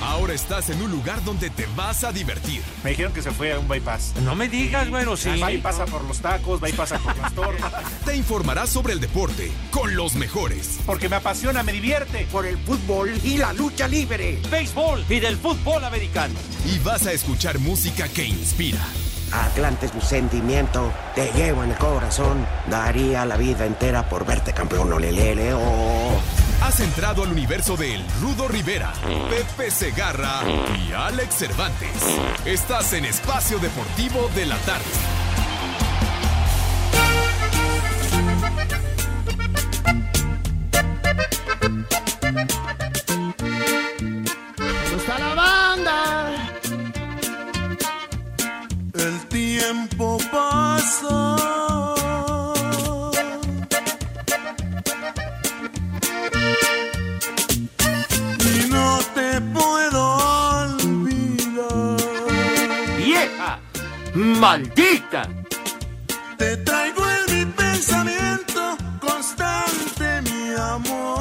Ahora estás en un lugar donde te vas a divertir. Me dijeron que se fue a un bypass. No me digas, bueno, sí. Pasa por los tacos, pasa por las torres. Te informarás sobre el deporte con los mejores. Porque me apasiona, me divierte. Por el fútbol y la lucha libre. Béisbol y del fútbol americano. Y vas a escuchar música que inspira. Atlante es mi sentimiento, te llevo en el corazón. Daría la vida entera por verte campeón, olelele, oh. Has entrado al universo de El Rudo Rivera, Pepe Segarra y Alex Cervantes. Estás en Espacio Deportivo de la Tarde. Tiempo pasa. Y no te puedo olvidar. ¡Vieja! ¡Maldita! Te traigo en mi pensamiento constante, mi amor.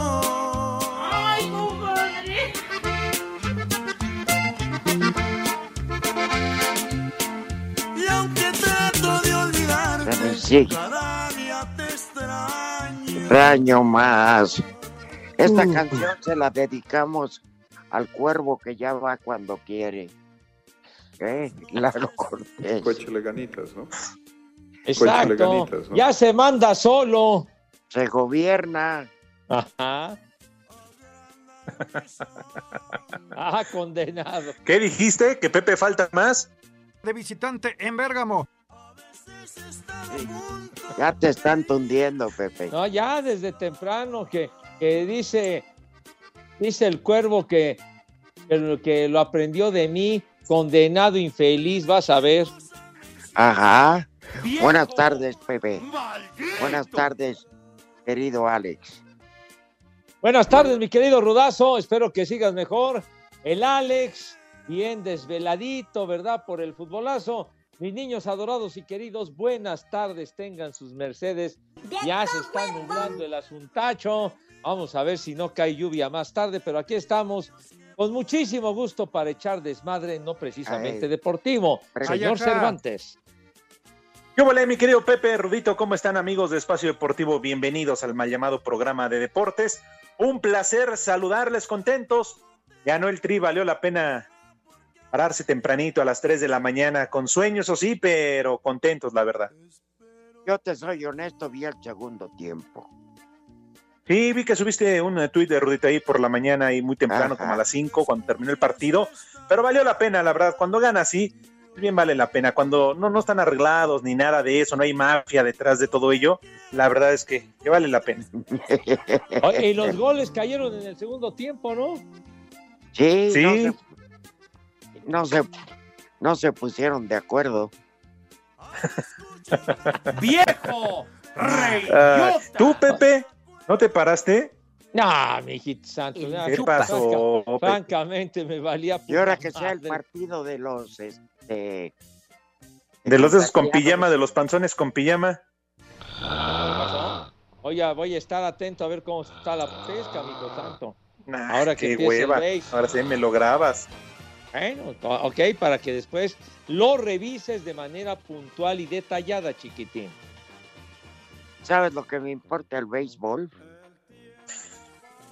Sí, cada día te extraño. extraño más. Esta Uh. canción se la dedicamos al cuervo que ya va cuando quiere. ¿Eh? Lalo Cortés. Cuéchale ganitas, ¿no? Exacto. ganitas, ¿no? Ya se manda solo. Se gobierna. Ajá. Ah, condenado. ¿Qué dijiste? ¿Que Pepe falta más? de visitante en Bérgamo. Ya te están tundiendo, Pepe. No, ya desde temprano que, que dice, dice el cuervo que, que, lo- que lo aprendió de mí, condenado infeliz, vas a ver. Ajá. Buenas tardes, Pepe. Buenas tardes, querido Alex. Buenas tardes, mi querido Rudazo. Espero que sigas mejor. El Alex, bien desveladito, ¿verdad? Por el futbolazo. Mis niños adorados y queridos, buenas tardes. Tengan sus mercedes. Ya se está nublando el asuntacho. Vamos a ver si no cae lluvia más tarde, pero aquí estamos con muchísimo gusto para echar desmadre, no precisamente Ay. deportivo. Señor. Cervantes. ¿Qué volé, mi querido Pepe Rudito? ¿Cómo están, amigos de Espacio Deportivo? Bienvenidos al mal llamado programa de deportes. Un placer saludarles contentos. Ganó el tri, valió la pena pararse tempranito a las 3 de la mañana, con sueños, o sí, pero contentos, la verdad. Yo te soy honesto, vi el segundo tiempo. Sí, vi que subiste un eh, tuit de Rudito ahí por la mañana y muy temprano, Ajá. como a las 5, cuando terminó el partido. Pero valió la pena, la verdad. Cuando gana así, bien vale la pena. Cuando no, no están arreglados ni nada de eso, no hay mafia detrás de todo ello, la verdad es que, que vale la pena. Oye, y los goles cayeron en el segundo tiempo, ¿no? Sí, Sí. No, se, no se no se pusieron de acuerdo. ¡Viejo! Ah, ¡Reyota! ¿Tú, Pepe, no te paraste? No, mi hijito santo. ¿Qué pasó, franca- Pepe? francamente, me valía. Y ahora que sea el partido de los este De los de esos con pijama, de los panzones con pijama. Oye, voy a estar atento a ver cómo está la pesca, amigo santo. Nah, Ahora que qué hueva. Ahora sí me lo grabas. Bueno, ok, para que después lo revises de manera puntual y detallada, chiquitín. ¿Sabes lo que me importa el béisbol?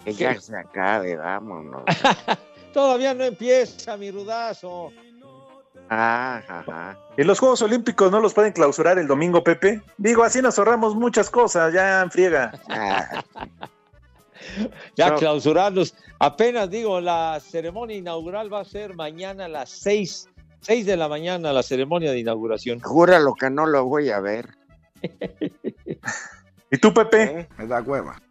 Que ¿Qué? ya se acabe, vámonos. Todavía no empieza, mi rudazo. Ah, ajá. ¿Y los Juegos Olímpicos no los pueden clausurar el domingo, Pepe? Digo, así nos ahorramos muchas cosas, ya en friega. Ya No. clausurarlos. Apenas digo, la ceremonia inaugural va a ser mañana a las 6, 6 de la mañana, la ceremonia de inauguración. júralo que no lo voy a ver. ¿Y tú, Pepe? ¿eh? Me da hueva.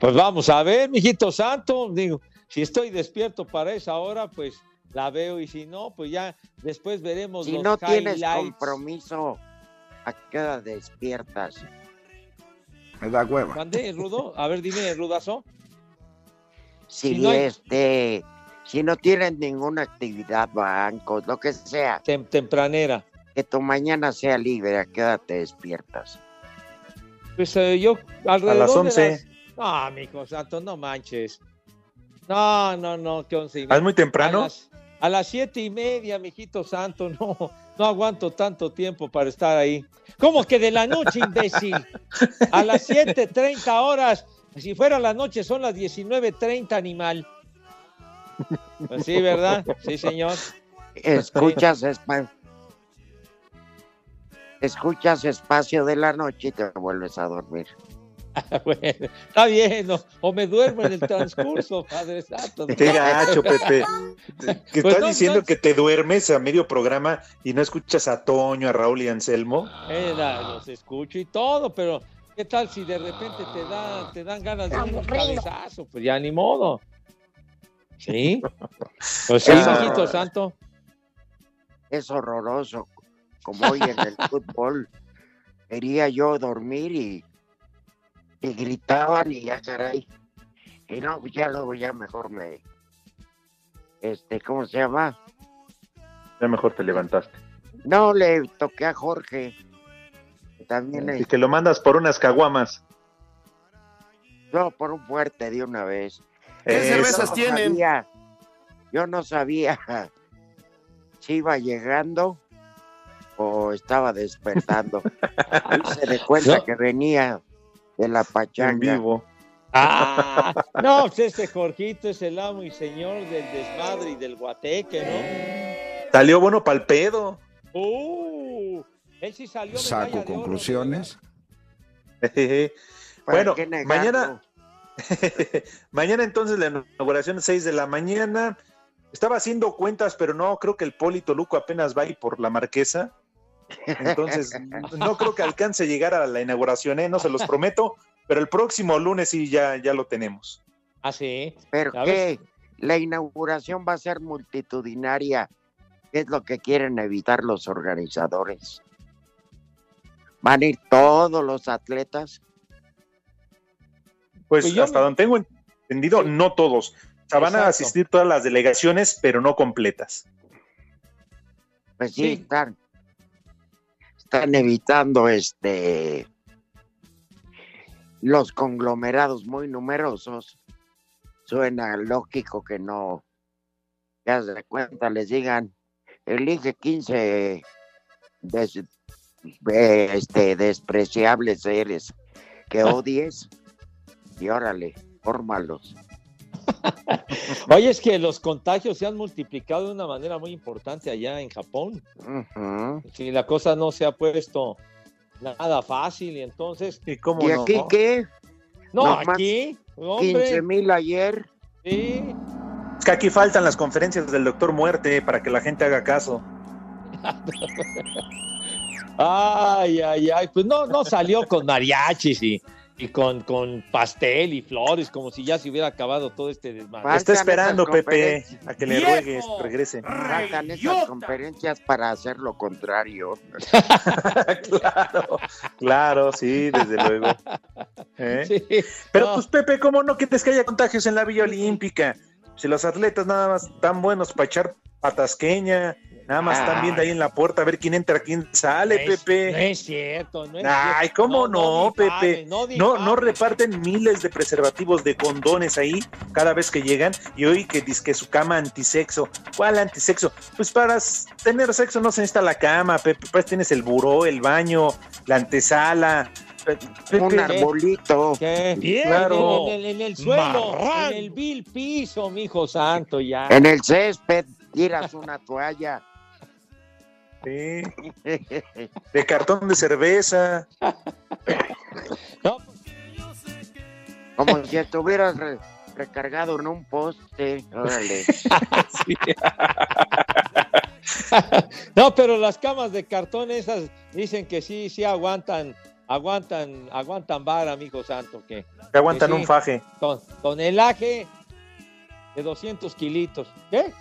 Pues vamos a ver, mijito santo. Digo, si estoy despierto para esa hora, pues la veo. Y si no, pues ya después veremos Si los no tienes highlights. compromiso, ¿a qué despiertas? Me da hueva. ¿Mande, Rudo? A ver, dime, Rudazo. Si, Si no hay- este, si no tienes ninguna actividad, bancos, lo que sea, Tem- tempranera. que tu mañana sea libre, ¿a qué hora te despiertas? Pues eh, yo alrededor A las de 11. las- No, mijo santo, no manches. No, no, no, que once y ¿Ah, ¿Es muy A temprano? las, a las siete y media, mijito santo, no, no aguanto tanto tiempo para estar ahí. ¿Cómo que de la noche, imbécil? A las 7.30 horas, si fuera la noche son las 19.30, animal. Pues sí, ¿verdad? Sí, señor. Escuchas espa- Escuchas espacio de la noche y te vuelves a dormir. Bueno, está bien, o, o me duermo en el transcurso, Padre Santo. Qué gacho, Pepe. Que Pues estás no, diciendo no. que te duermes a medio programa y no escuchas a Toño, a Raúl y a Anselmo. Eh, la- los escucho y todo, pero ¿qué tal si de repente te, da, te dan ganas de un cabezazo? Pues ya ni modo. ¿Sí? Pues sí, santo. Es horroroso. Como hoy en el fútbol, quería yo dormir y, y gritaban y ya caray. Y no, ya luego ya mejor me, este, ¿cómo se llama? Ya mejor te levantaste. No, le toqué a Jorge. También Y es, que lo mandas por unas caguamas. no, por un fuerte de una vez. ¿Qué Eso. cervezas no tienen? sabía- yo no sabía si iba llegando o estaba despertando. Se de cuenta No. que venía de la En pachanga. vivo. Ah, no, pues este Jorgito es el amo y señor del desmadre y del guateque, Salió bueno pa'l pedo. ¿no? Uh, él sí salió Saco de oro, conclusiones. Jejeje. ¿Para Bueno, mañana, mañana entonces la inauguración 6 de la mañana. Estaba haciendo cuentas, pero no, creo que el Polito Luco apenas va ahí por la marquesa. Entonces, no creo que alcance a llegar a la inauguración, ¿eh? no se los prometo, pero el próximo lunes sí ya, ya lo tenemos. Ah, sí. ¿Pero qué? La inauguración va a ser multitudinaria. ¿Qué es lo que quieren evitar los organizadores? ¿Van a ir todos los atletas? Pues, Pues hasta me- donde tengo entendido, no todos. O sea, van a asistir todas las delegaciones, pero no completas. Pues sí, Sí. están, están evitando este los conglomerados muy numerosos. Suena lógico que no, ya se cuenta, les digan, elige 15 des- eh, este, despreciables seres que odies y órale, fórmalos. Oye, es que los contagios se han multiplicado de una manera muy importante allá en Japón. Ujú. Si la cosa no se ha puesto nada fácil y entonces... ¿Y cómo ¿Y no? aquí qué? No, Nomás aquí, 15 hombre, mil ayer. sí. Es que aquí faltan las conferencias del doctor Muerte para que la gente haga caso. Ay, ay, ay. Pues no, no salió con mariachis y, y con, con pastel y flores, como si ya se hubiera acabado todo este desmadre. Está esperando, Pepe, a que le ruegues, regrese. Faltan esas conferencias para hacer lo contrario. claro, claro, sí, desde luego. ¿Eh? Sí, Pero no. pues Pepe, ¿cómo no quieres que haya contagios en la Villa Olímpica? Si los atletas nada más tan buenos para echar patasqueña, nada más están viendo ahí en la puerta a ver quién entra, quién sale, no es, Pepe. no es cierto, no es Ay, cierto. ¿cómo no, Pepe? No, No, reparten miles de preservativos de condones ahí cada vez que llegan y hoy que dice que su cama antisexo. ¿Cuál antisexo? Pues para tener sexo no se necesita la cama, Pepe. Pues tienes el buró, el baño, la antesala. Pepe, Un arbolito. ¿Qué? Bien, Claro. En, el, en el suelo, Marrano. en el vil piso, mijo santo, ya. En el césped tiras una toalla. Sí, de cartón de cerveza. No, Como si estuvieras re- recargado en un poste. Órale. No, pero las camas de cartón esas dicen que sí, sí aguantan aguantan, aguantan vara, amigo santo, que, Que aguantan que sí, un faje. ton- tonelaje de 200 kilitos. ¿Qué?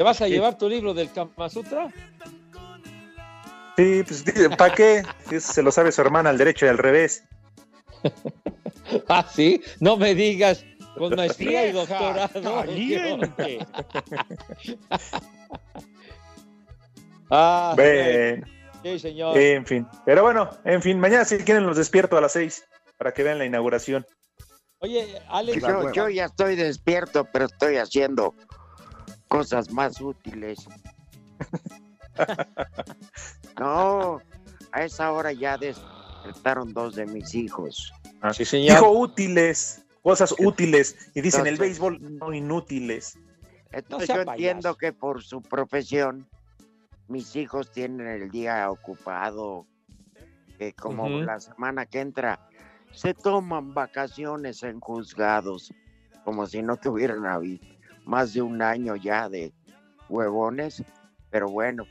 ¿Te vas a Sí. llevar tu libro del Kama Sutra? Sí, pues, ¿para qué? Eso se lo sabe su hermana al derecho y al revés. Ah, sí, no me digas, con maestría y doctorado. ah, Bueno, sí, señor. en fin. Pero bueno, en fin, mañana si quieren los despierto a las seis para que vean la inauguración. Oye, Alex, Yo, yo ya estoy despierto, pero estoy haciendo cosas más útiles. No, a esa hora ya despertaron dos de mis hijos. sí, señor. Dijo útiles, cosas útiles. Y dicen el béisbol no inútiles. Entonces yo payaso. entiendo que por su profesión mis hijos tienen el día ocupado, que como la semana que entra se toman vacaciones en juzgados, como si no tuvieran habi- más de un año ya de huevones, pero bueno,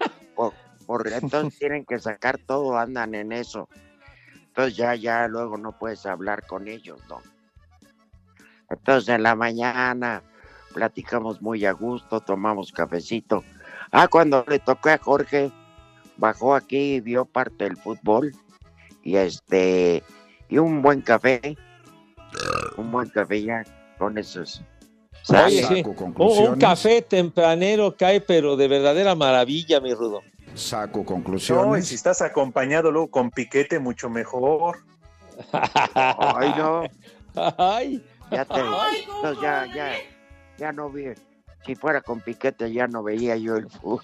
por, por- entonces tienen que sacar todo, andan en eso. Entonces ya, ya luego no puedes hablar con ellos, ¿no? Entonces en la mañana platicamos muy a gusto, tomamos cafecito. Ah, cuando le tocó a Jorge, bajó aquí y vio parte del fútbol y este y un buen café, un buen café ya con esos. Oye, sale. sí, un, un café tempranero cae, pero de verdadera maravilla, mi Rudo. Saco No, y conclusiones. si estás acompañado luego con piquete, mucho mejor. Ay, no, Ay, ya te, entonces ya, ya, ya no vi. Si fuera con piquete ya no veía yo el fútbol.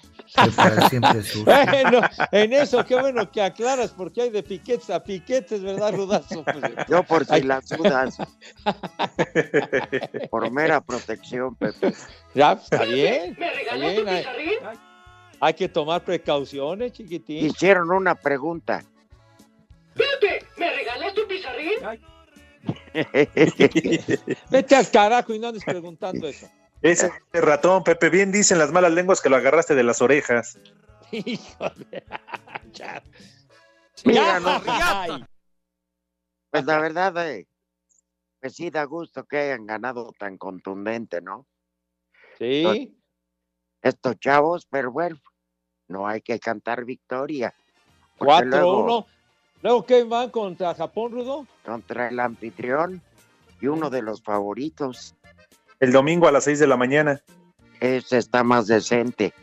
siempre bueno, en eso, qué bueno que aclaras, porque hay de piquetes a piquetes, ¿verdad, Rudazo? Pues, Yo por si Ay. las dudas. por mera protección, Pepe. ya, está bien. ¿Me Está regalas tu bien, hay, pizarrín? hay que tomar precauciones, chiquitín. Hicieron una pregunta. Pepe, ¿me regalas tu pizarrín? Vete al carajo y no andes preguntando eso. Ese ratón, Pepe, bien dicen las malas lenguas que lo agarraste de las orejas. Híjole. Ya. Mira, no. Pues la verdad, eh, pues sí da gusto que hayan ganado tan contundente, ¿no? Sí. Estos chavos, pero bueno, no hay que cantar victoria. porque 4-1. luego, Luego, ¿qué van contra Japón, Rudo? Contra el anfitrión y uno de los favoritos. El domingo a las seis de la mañana. Ese está más decente.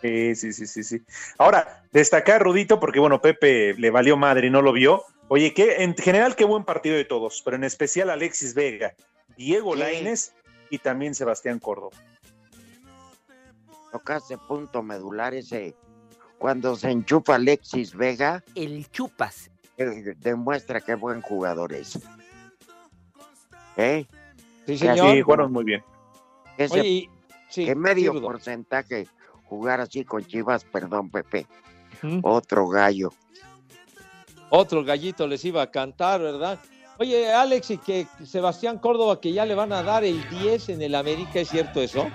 Sí, sí, sí, sí, sí. Ahora, destacar Rudito, porque bueno, Pepe le valió madre y no lo vio. Oye, que en general qué buen partido de todos, pero en especial Alexis Vega, Diego Sí. Lainez y también Sebastián Córdoba. Tocaste punto medular ese. Cuando se enchufa Alexis Vega, El chupas. eh, demuestra qué buen jugador es. ¿Eh? Sí, así señor. Sí, jugaron muy bien. Ese Oye, y- sí, que medio porcentaje jugar así con Chivas, perdón, Pepe. Otro gallo. Otro gallito les iba a cantar, ¿verdad? Oye, Alex, y que Sebastián Córdoba, que ya le van a dar el 10 en el América, ¿es cierto eso?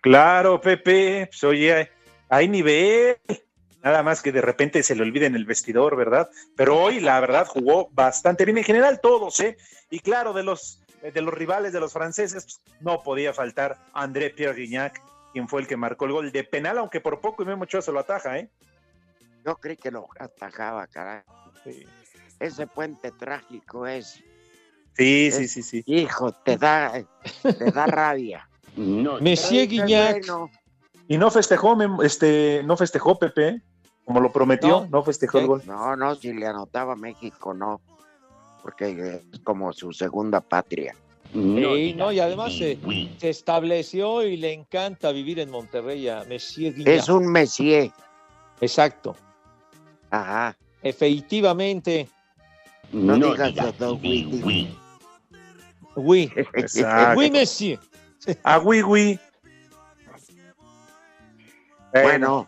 Claro, Pepe, pues oye, hay nivel. Nada más que de repente se le olvida en el vestidor, ¿verdad? Pero hoy, la verdad, jugó bastante bien. En general, todos, ¿eh? Y claro, de los, de los rivales de los franceses, pues, no podía faltar André Pierre Guignac, quien fue el que marcó el gol de penal, aunque por poco y Memo Ochoa se lo ataja, ¿eh? Yo creí que lo atajaba, caray. Ese puente trágico es, Sí, sí, sí, sí. hijo, te da, te da rabia. Monsieur Pero Guignac. bueno, Y no festejó, Memo- este, no festejó Pepe, ¿eh? como lo prometió, No. no, festejó el gol. No, no, si le anotaba México, no. Porque es como su segunda patria. Sí, no, y además se, se estableció y le encanta vivir en Monterrey a Guignac. Es un Messier. Exacto. Ajá. Efectivamente, No, digas dos Witty. oui. Exacto. Oui, Monsieur. Ah, oui, oui. Bueno,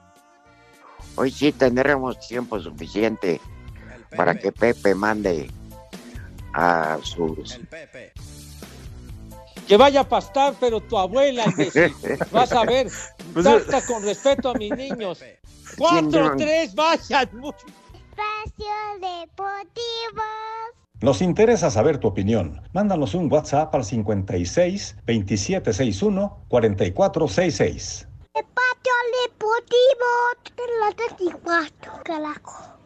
hoy sí tendremos tiempo suficiente para que Pepe mande a sus Que vaya a pastar, pero tu abuela, imbécil. Vas a ver. Pues, Trata con respeto a mis niños. Cuatro, tres, vayan. Espacio Deportivo. Nos interesa saber tu opinión. Mándanos un WhatsApp al 56 2761 4466. Espacio Deportivo. La 34, carajo.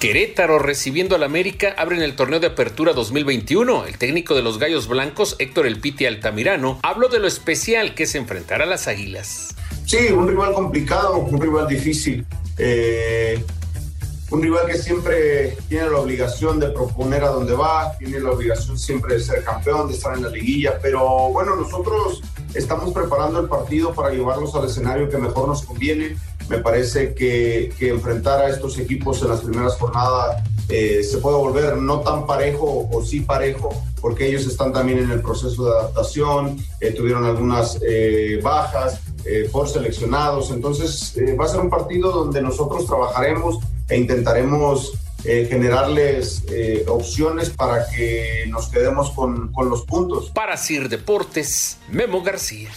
Querétaro recibiendo al América abren el torneo de apertura 2021. El técnico de los Gallos Blancos, Héctor El Piti Altamirano, habló de lo especial que es enfrentar a las Águilas. Sí, un rival complicado, un rival difícil. Eh, un rival que siempre tiene la obligación de proponer a dónde va, tiene la obligación siempre de ser campeón, de estar en la liguilla, pero bueno, nosotros estamos preparando el partido para llevarlos al escenario que mejor nos conviene. Me parece que, enfrentar a estos equipos en las primeras jornadas eh, se puede volver no tan parejo o sí parejo, porque ellos están también en el proceso de adaptación, eh, tuvieron algunas eh, bajas por seleccionados, entonces va a ser un partido donde nosotros trabajaremos e intentaremos generarles opciones para que nos quedemos con, con los puntos. Para Sir Deportes, Memo García.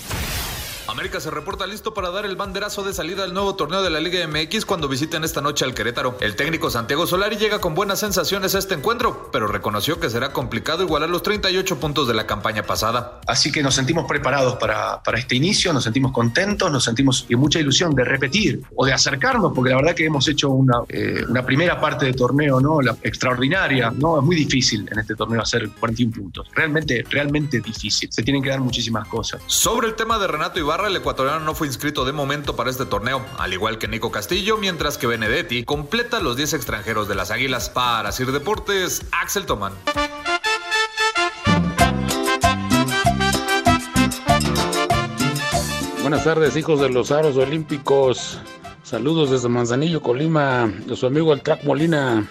América se reporta listo para dar el banderazo de salida al nuevo torneo de la Liga MX cuando visiten esta noche al Querétaro. El técnico Santiago Solari llega con buenas sensaciones a este encuentro, pero reconoció que será complicado igualar los 38 puntos de la campaña pasada. Así que nos sentimos preparados para, para este inicio, nos sentimos contentos, nos sentimos con mucha ilusión de repetir o de acercarnos, porque la verdad que hemos hecho una, eh, una primera parte de torneo ¿no? La extraordinaria. ¿no? Es muy difícil en este torneo hacer 41 puntos. Realmente, realmente difícil. Se tienen que dar muchísimas cosas. Sobre el tema de Renato Ibarra, el ecuatoriano no fue inscrito de momento para este torneo, al igual que Nico Castillo, mientras que Benedetti completa los 10 extranjeros de las Águilas. Para Sir Deportes, Axel Tomán. Buenas tardes, hijos de los aros olímpicos. Saludos desde Manzanillo, Colima, de su amigo el Track Molina.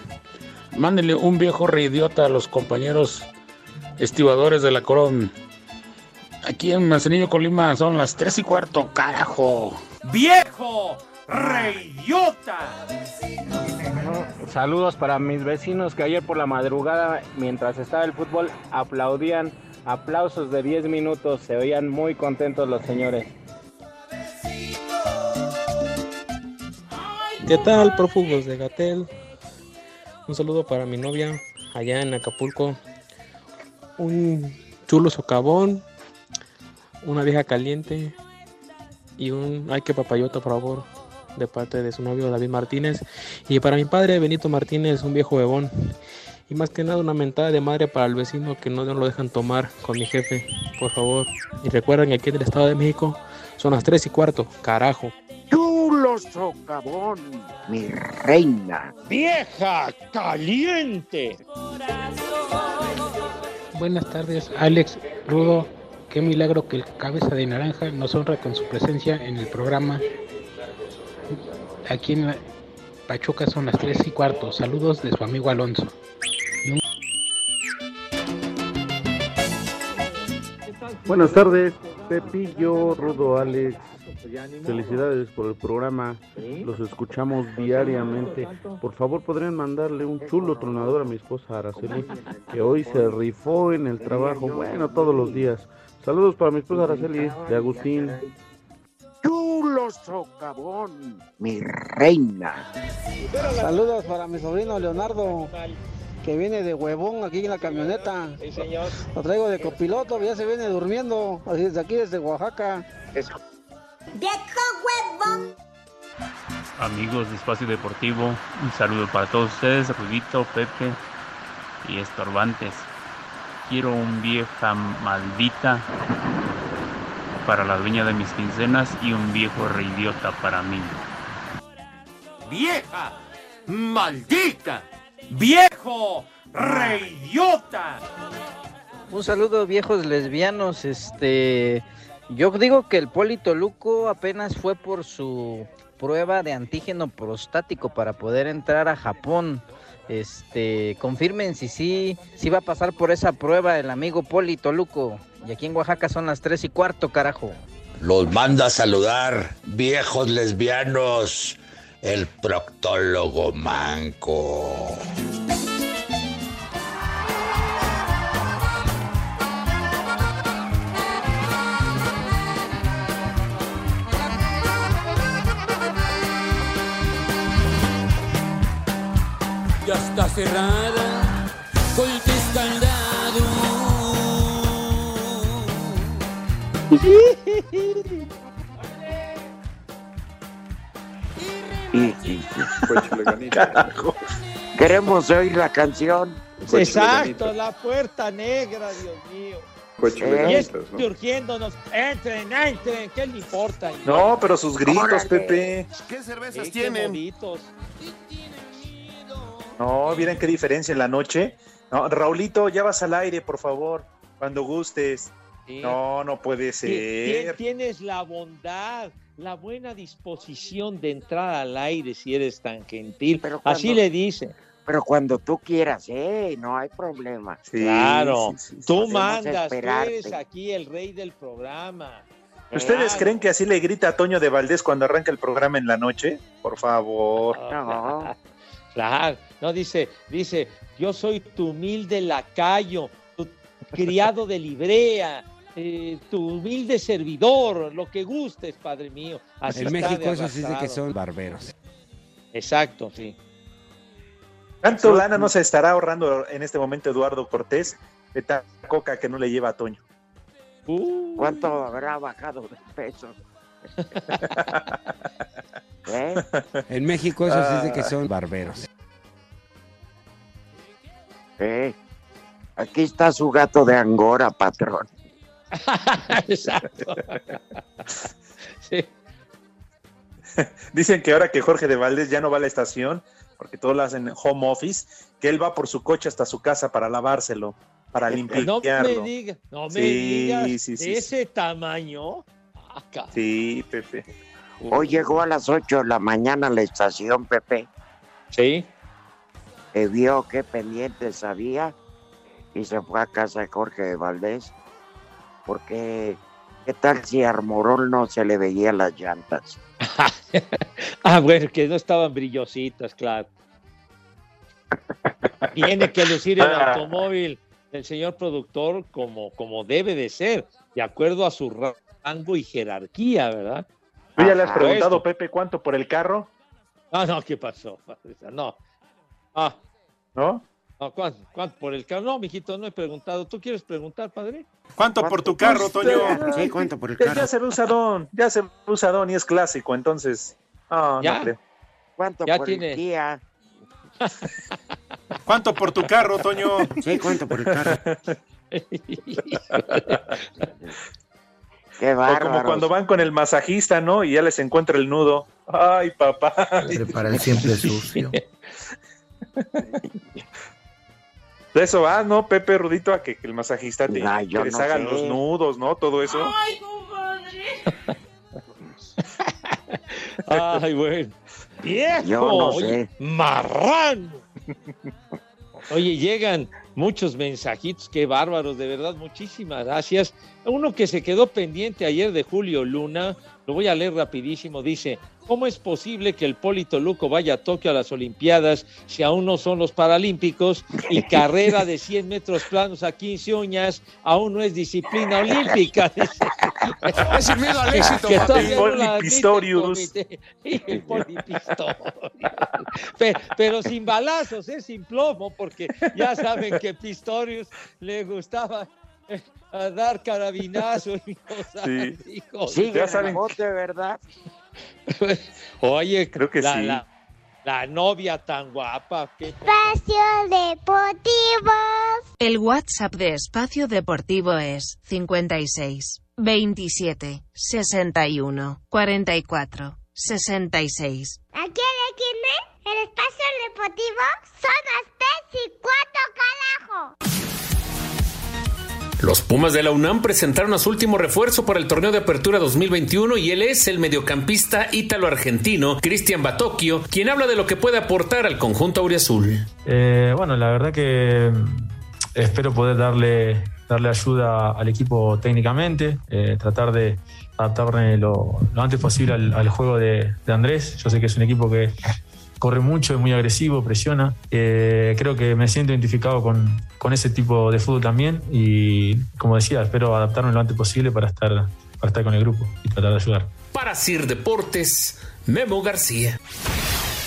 Mándenle un viejo reidiota a los compañeros estibadores de la Corom. Aquí en Manzanillo, Colima, son las tres y cuarto, carajo. ¡Viejo! ¡Reyota! Saludos para mis vecinos que ayer por la madrugada, mientras estaba el fútbol, aplaudían. Aplausos de 10 minutos, se oían muy contentos los señores. ¿Qué tal, prófugos de Gatel? Un saludo para mi novia allá en Acapulco. Un chulo socavón, una vieja caliente y un ay que papayota, por favor, de parte de su novio David Martínez. Y para mi padre Benito Martínez, un viejo bebón. Y más que nada una mentada de madre para el vecino que no lo dejan tomar con mi jefe, por favor. Y recuerden que aquí en el Estado de México son las 3 y cuarto, carajo. Chulo socavón, mi reina. ¡Vieja caliente! Buenas tardes, Alex Rudo. Qué milagro que el cabeza de naranja nos honra con su presencia en el programa. Aquí en Pachuca son las 3 y cuarto. Saludos de su amigo Alonso. Buenas tardes, Pepillo, Rudo, Alex. Felicidades por el programa. Los escuchamos diariamente. Por favor, podrían mandarle un chulo tronador a mi esposa Araceli, que hoy se rifó en el trabajo. Bueno, todos los días. Saludos para mi esposa Araceli, de Agustín. Chulo socavón, mi reina. Saludos para mi sobrino Leonardo, que viene de huevón aquí en la camioneta. Lo traigo de copiloto, ya se viene durmiendo, así desde aquí, desde Oaxaca. huevón! Amigos de Espacio Deportivo, un saludo para todos ustedes, Rudito, Pepe y Estorbantes. Quiero un vieja maldita para la dueña de mis quincenas y un viejo reidiota para mí. ¡Vieja! ¡Maldita! ¡Viejo! ¡Reyota! Un saludo viejos lesbianos, este yo digo que el Polito Luco apenas fue por su prueba de antígeno prostático para poder entrar a Japón. Este, confirmen si sí, si va a pasar por esa prueba el amigo Polito Luco. Y aquí en Oaxaca son las tres y cuarto, carajo. Los manda a saludar, viejos lesbianos, el proctólogo manco. Está cerrada, golpes y- Queremos oír la canción. Exacto, la puerta negra, Dios mío. Coche y Leganitas, es ¿no? surgiéndonos. Entren, entren, ¿qué le importa? No, pero sus gritos. Pepe. ¿Qué cervezas tienen? No, miren qué diferencia en la noche. No, Raulito, ya vas al aire, por favor, cuando gustes. No, no puede ser. Tienes la bondad, la buena disposición de entrar al aire si eres tan gentil. cuando- Así le dice. Pero cuando tú quieras, ¿eh? No hay problema. claro, tú mandas, tú eres aquí el rey del programa. ¿Ustedes Claro. creen que así le grita a Toño de Valdés cuando arranca el programa en la noche? Por favor. No. Claro, no dice, dice, yo soy tu humilde lacayo, tu criado de librea, eh, tu humilde servidor, lo que gustes, padre mío. Así en México eso sí dice que son barberos. Exacto, sí. ¿Cuánto lana no se estará ahorrando en este momento Eduardo Cortés de tal coca que no le lleva a Toño? Uh. ¿Cuánto habrá bajado de peso? ¿Eh? En México eso sí dice que Ah. son barberos. ¿Eh? Aquí está su gato de Angora, patrón. Exacto. Sí. Dicen que ahora que Jorge de Valdés ya no va a la estación, porque todos lo hacen home office, que él va por su coche hasta su casa para lavárselo, para No limpiarlo. me digas, no me Sí, digas, sí, sí, sí. ese tamaño. Ah, ca- Sí, Pepe. Hoy llegó a las 8 de la mañana a la estación, Pepe. Sí. Que vio qué pendientes había y se fue a casa de Jorge de Valdés. Porque, ¿qué tal si a Morón no se le veían las llantas? Ah, bueno, que no estaban brillositas, claro. Tiene que lucir el Ah. automóvil del señor productor como, como debe de ser, de acuerdo a su ra- rango y jerarquía, ¿verdad? ¿Tú ya le has preguntado, Esto. Pepe, cuánto por el carro? No, no, ¿qué pasó? No. Ah. ¿No? No, ¿cuánto, cuánto por el carro? No, mijito, no he preguntado. ¿Tú quieres preguntar, padre? ¿Cuánto por tu carro, Toño? Sí, ¿cuánto por el carro? Ya se ve usadón, ya se ve usadón y es clásico, entonces. Ah, Ya. no creo. ¿Cuánto Ya por tiene- el Kia? ¿Cuánto por tu carro, Toño? Sí, ¿cuánto por el carro? Qué O bárbaro. como cuando van con el masajista, ¿no? Y ya les encuentra el nudo. Ay, papá. El siempre sucio. De eso va, ¿no, Pepe Rudito? A que, que el masajista te, que les no hagan sé. los nudos, ¿no? Todo eso. Ay, compadre. Ay, bueno. ¡Viejo! Yo no oye. Oye, llegan muchos mensajitos, qué bárbaros, de verdad, muchísimas gracias. Uno que se quedó pendiente ayer de Julio Luna, lo voy a leer rapidísimo, dice, ¿cómo es posible que el Polito Luco vaya a Tokio a las Olimpiadas si aún no son los Paralímpicos y carrera de 100 metros planos a 15 uñas aún no es disciplina olímpica? Dice. Es el miedo al éxito, Que papi. Polipistorius. Y el Polipistorius. Pe- Pero, sin balazos, ¿eh? sin plomo, porque ya saben que Pistorius le gustaba eh, a dar carabinazo y cosas Sí. así. Sigue Ya saben. bote, ¿verdad? Oye, Creo que la, sí. la- la novia tan guapa. que Espacio Deportivo. El WhatsApp de Espacio Deportivo es 56 27 61 44 66. ¿A quién le tiene? El Espacio Deportivo son las tres y Los Pumas de la UNAM presentaron a su último refuerzo para el torneo de apertura 2021 y él es el mediocampista ítalo-argentino Cristian Batocchio, quien habla de lo que puede aportar al conjunto auriazul. Eh, bueno, la verdad que mm, espero poder darle, darle ayuda al equipo técnicamente, eh, tratar de adaptarme lo, antes posible al, juego de Andrés. Yo sé que es un equipo que corre mucho, es muy agresivo, presiona. Eh, creo que me siento identificado con, con ese tipo de fútbol también y, como decía, espero adaptarme lo antes posible para estar, para estar con el grupo y tratar de ayudar. Para Sir Deportes, Memo García.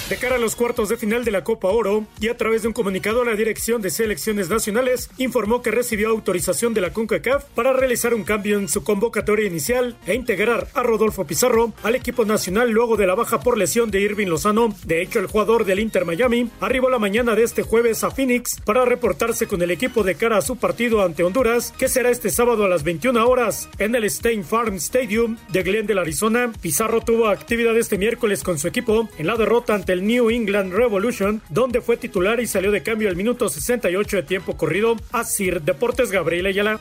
De cara a los cuartos de final de la Copa Oro y a través de un comunicado la Dirección de Selecciones Nacionales informó que recibió autorización de la CONCACAF para realizar un cambio en su convocatoria inicial e integrar a Rodolfo Pizarro al equipo nacional luego de la baja por lesión de Irving Lozano. De hecho, el jugador del Inter Miami arribó la mañana de este jueves a Phoenix para reportarse con el equipo de cara a su partido ante Honduras, que será este sábado a las 21 horas en el State Farm Stadium de Glendale, Arizona. Pizarro tuvo actividad este miércoles con su equipo en la derrota ante New England Revolution, donde fue titular y salió de cambio al minuto 68 de tiempo corrido a Sir Deportes Gabriel Ayala.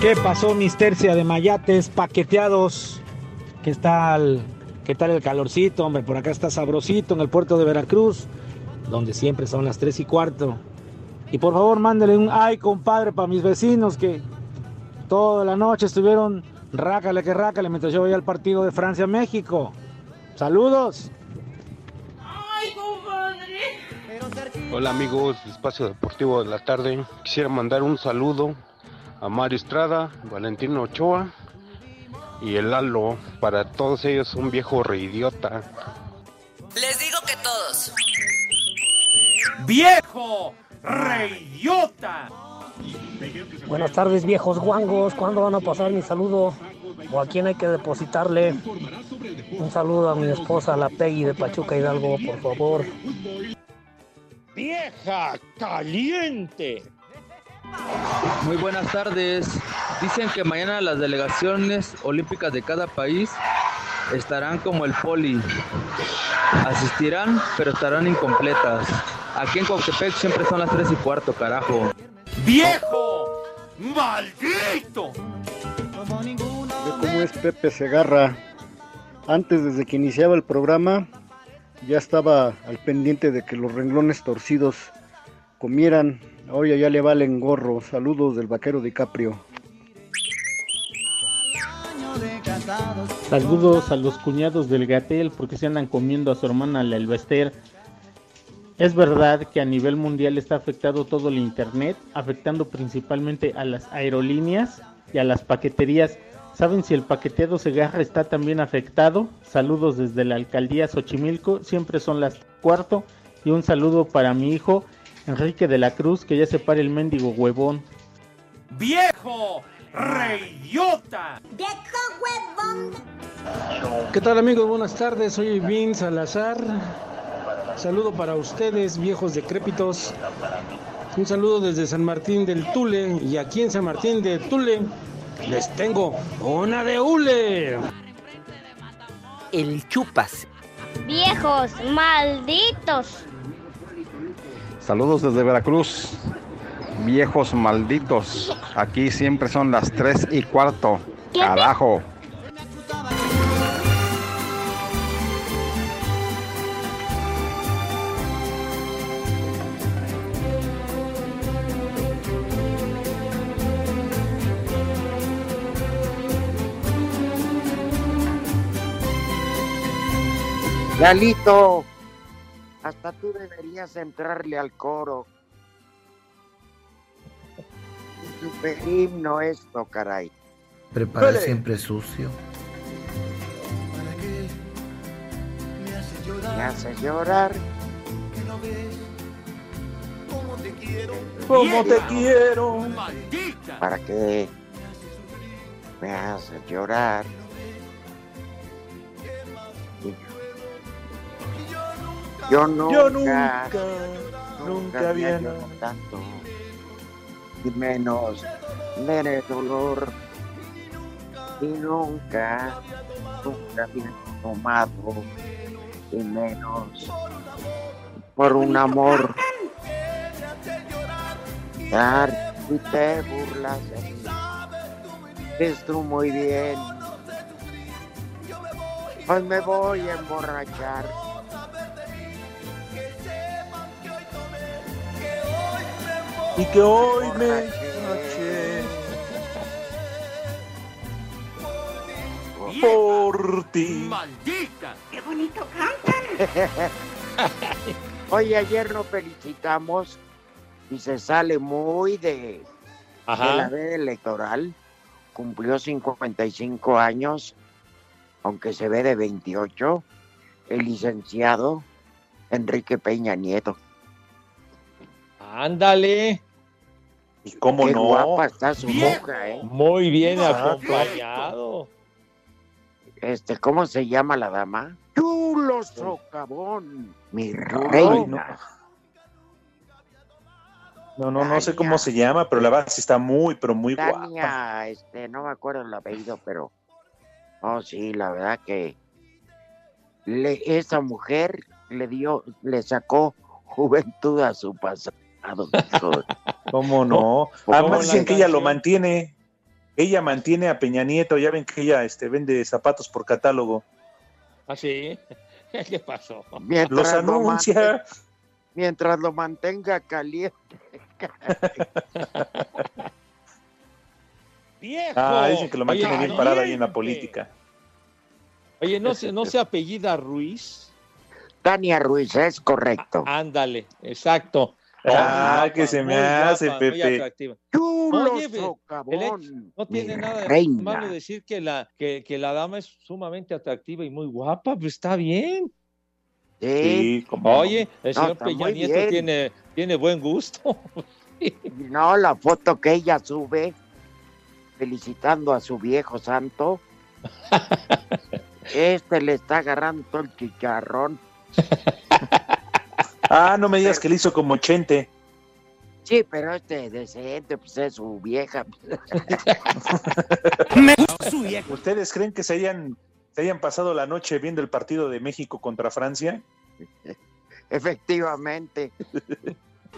¿Qué pasó, mis tercia de mayates paqueteados? ¿Qué tal? ¿Qué tal el calorcito, hombre? Por acá está sabrosito en el puerto de Veracruz, donde siempre son las 3 y cuarto. Y por favor, mándele un ay, compadre, para mis vecinos que toda la noche estuvieron rácale que rácale mientras yo veía el partido de Francia-México. Saludos. Hola amigos, Espacio Deportivo de la Tarde. Quisiera mandar un saludo a Mario Estrada, Valentino Ochoa y el Lalo. Para todos ellos un viejo reidiota. Les digo que todos. ¡Viejo! ¡Reidiota! Buenas tardes, viejos guangos. ¿Cuándo van a pasar mi saludo? ¿O a quién hay que depositarle? Un saludo a mi esposa, la Peggy de Pachuca Hidalgo, por favor. ¡Vieja caliente! Muy buenas tardes. Dicen que mañana las delegaciones olímpicas de cada país estarán como el poli. Asistirán, pero estarán incompletas. Aquí en Coctepec siempre son las 3 y cuarto, carajo. ¡Viejo! ¡Maldito! ¿Cómo es Pepe Segarra? Antes, desde que iniciaba el programa, ya estaba al pendiente de que los renglones torcidos comieran. Ahora ya le valen gorro. Saludos del vaquero DiCaprio. Saludos a los cuñados del Gatel porque se andan comiendo a su hermana la Elvester. Es verdad que a nivel mundial está afectado todo el Internet, afectando principalmente a las aerolíneas y a las paqueterías. ¿Saben si el paqueteado Segarra está también afectado? Saludos desde la alcaldía Xochimilco, siempre son las cuarto. Y un saludo para mi hijo Enrique de la Cruz, que ya se para el mendigo huevón. ¡Viejo! ¡Reidiota! ¡Viejo huevón! ¿Qué tal amigos? Buenas tardes, soy Vin Salazar. Saludo para ustedes, viejos decrépitos. Un saludo desde San Martín del Tule. Y aquí en San Martín del Tule les tengo una de hule. El chupas. Viejos malditos. Saludos desde Veracruz. Viejos malditos. Aquí siempre son las 3 y cuarto. Carajo. Lalito, hasta tú deberías entrarle al coro. Un super himno esto, caray. Prepara siempre sucio. Me hace llorar. ¿Cómo te quiero? ¿Para qué? Me hace llorar. Yo nunca, Yo nunca, nunca nunca había tanto. Y menos mere dolor. Y nunca, nunca había tomado. Y menos por un amor. Dar y te burlas de mí. Ves tú muy bien. Hoy me voy a emborrachar. Y que hoy me noche por ti. ¡Maldita! ¡Qué bonito cantan! Oye, ayer nos felicitamos y se sale muy de, Ajá. de la veda electoral cumplió 55 años, aunque se ve de 28, el licenciado Enrique Peña Nieto. Ándale. ¿Y cómo Qué no? guapa está su Bien. boca, ¿eh? Muy bien Ah, acompañado. Este, ¿cómo se llama la dama? Chulo socavón, mi Ay, reina. No, no, no sé cómo se llama, pero la verdad sí está muy, pero muy guapa. Tania, este, no me acuerdo el apellido, pero. Oh, sí, la verdad que. Le, esa mujer le dio, le sacó juventud a su pasado. ¿Cómo no? ¿Cómo Además la dicen que ella lo mantiene. Ella mantiene a Peña Nieto. Ya ven que ella este, vende zapatos por catálogo. ¿Ah, sí? ¿Qué pasó? Mientras Los lo anuncia. mientras lo mantenga caliente. ¡Viejo! Ah, dicen que lo mantiene Oye, bien parado ahí en la política. Oye, ¿no se, ¿no se apellida Ruiz? Tania Ruiz, es correcto. Ándale, exacto. Ah, Muy que se me hace, guapa, Pepe. Oye, el hecho- no tiene mi nada de reina. malo decir que la, que, que la dama es sumamente atractiva y muy guapa, pues está bien. Sí, como. Oye, el No, señor Peña Nieto tiene, tiene buen gusto. No, la foto que ella sube felicitando a su viejo santo. Este le está agarrando todo el chicharrón. Ah, no me digas que le hizo como Chente. Sí, pero este decente, pues es su vieja. ¿Ustedes creen que se hayan, se hayan pasado la noche viendo el partido de México contra Francia? Efectivamente.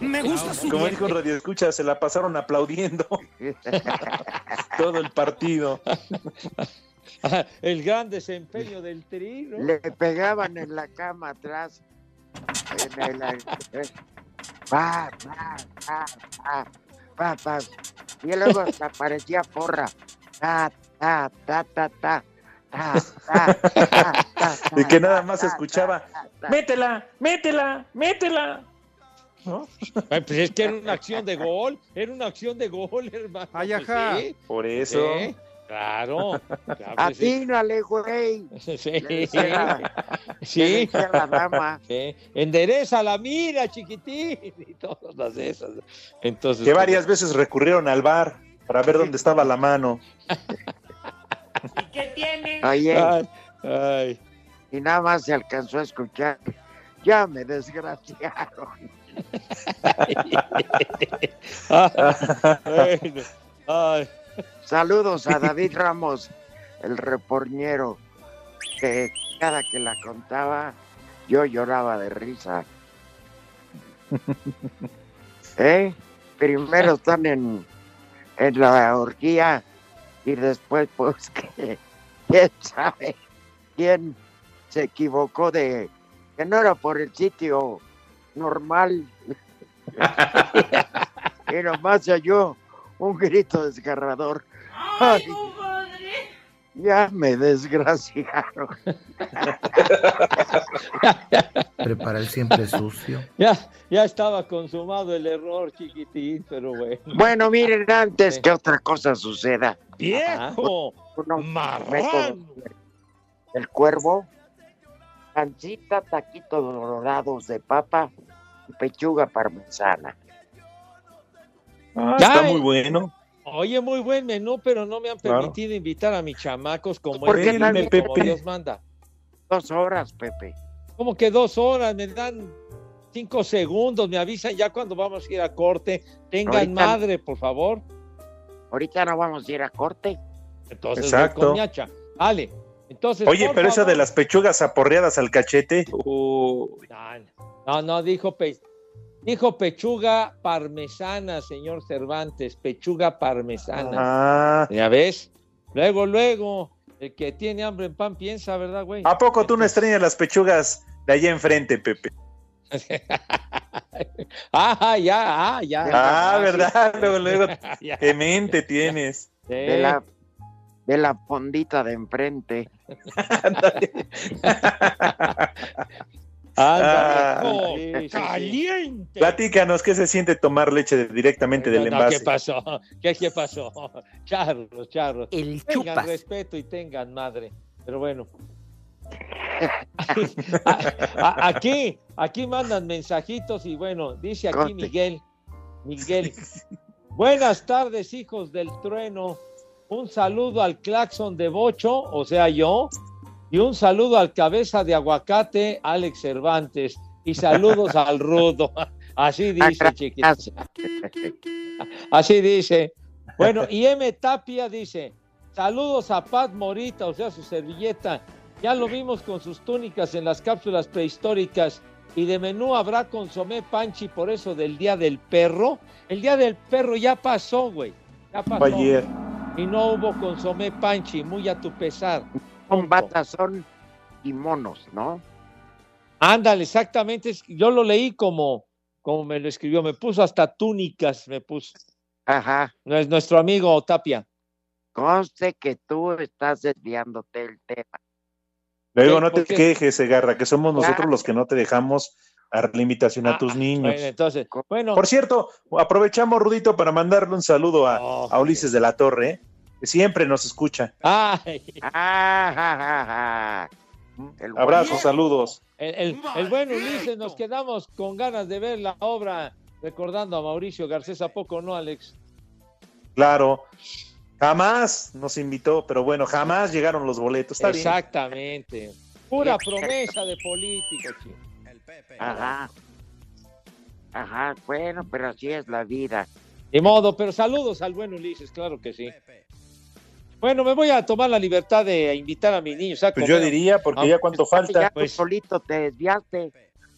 Me gusta su Como vieja. dijo en Radio Escucha, se la pasaron aplaudiendo todo el partido. el gran desempeño del tri, ¿no? Le pegaban en la cama atrás. En el, eh, pa, pa, pa, pa, pa, pa. Y luego hasta aparecía porra. Ta, ta, ta, ta, ta. Ta, ta, ta, ta, Y que nada más escuchaba, métela, métela, métela. ¿No? Ay, pues es que era una acción de gol, era una acción de gol, hermano. Ay, pues ajá. sí, Por eso. sí, claro. claro sí. Atínale, güey. Sí, sí. la dama. Sí. Endereza la mira, chiquitín, y todas las de esas. Entonces, Que varias veces recurrieron al bar para ver dónde estaba la mano. ¿Qué tiene? Oye, Ay, ay. y nada más se alcanzó a escuchar. Ya me desgraciaron. Bueno, ay. Saludos a David Ramos, el reporñero, que cada que la contaba yo lloraba de risa. ¿Eh? Primero están en, en la orgía y después pues que quién sabe quién se equivocó de que no era por el sitio normal. y nomás se oyó un grito desgarrador. Ay, ya me desgraciaron. Prepara el siempre sucio. Ya, ya estaba consumado el error, chiquitín, pero bueno. Bueno, miren, antes que otra cosa suceda, ¡Viejo! métodos el cuervo, pancita, taquitos dorados de papa y pechuga parmesana. Ah, Ya, está muy bueno. Oye, muy buen menú, pero no me han Claro. permitido invitar a mis chamacos como, ¿Por qué el no, como Pepe? Dios manda. Dos horas, Pepe. Como que dos horas, me dan cinco segundos, me avisan ya cuando vamos a ir a corte. Tengan Ahorita- madre, por favor. Ahorita no vamos a ir a corte. Entonces, Exacto. voy con ñacha. Vale. Entonces, Oye, pero esa de favor. las pechugas aporreadas al cachete. No, no, dijo, pe- dijo pechuga parmesana, señor Cervantes, pechuga parmesana. Ah, ¿Ya ves? Luego, luego, el que tiene hambre en pan piensa, ¿verdad, güey? ¿A poco tú no extrañas las pechugas de allá enfrente, Pepe? ah, ya, ah, ya. Ah. ¿verdad? Luego, luego, qué mente tienes. Sí. De la, de la fondita de enfrente. Ah, sí, caliente Platícanos, ¿qué se siente tomar leche directamente del No, envase? ¿Qué pasó? ¿Qué, qué pasó? Charros, charros. El tengan chupas. respeto y tengan madre. Pero bueno. Aquí, aquí mandan mensajitos y bueno, dice aquí Conte. Miguel. Miguel. Buenas tardes, hijos del trueno. Un saludo al claxon de Bocho, o sea, yo. Y un saludo al cabeza de aguacate, Alex Cervantes. Y saludos al rudo. Así dice, chiquitos. Así dice. Bueno, y M. Tapia dice: Saludos a Pat Morita, o sea, su servilleta. Ya lo vimos con sus túnicas en las cápsulas prehistóricas. Y de menú habrá consomé panchi por eso del Día del Perro. El Día del Perro ya pasó, güey. Ya pasó. Ayer. Y no hubo consomé panchi, muy a tu pesar. Son batazón y monos, ¿no? Ándale, exactamente. Yo lo leí como, como me lo escribió. Me puso hasta túnicas, me puso. Ajá. No es nuestro amigo Tapia. Conste que tú estás desviándote del tema. Luego ¿Qué? no te quejes, Segarra, que somos nosotros Ah. los que no te dejamos dar la invitación a tus niños. Bueno, entonces, bueno. Por cierto, aprovechamos, Rudito, para mandarle un saludo a, Oh, a Ulises de la Torre, ¿eh? Que siempre nos escucha. Ay, Ah. El Abrazos, bueno. saludos. el, el- el buen Ulises, nos quedamos con ganas de ver la obra recordando a Mauricio Garcés. ¿A poco no, Alex? Claro. Jamás nos invitó, pero bueno, jamás llegaron los boletos. Está bien. Exactamente. Pura promesa de político, chico. Ajá. Ajá, bueno, pero así es la vida. De modo, pero saludos al buen Ulises, claro que sí. Bueno, me voy a tomar la libertad de invitar a mis niños a Pues yo diría, porque Ah, ya cuánto Ya falta. tú solito te desviaste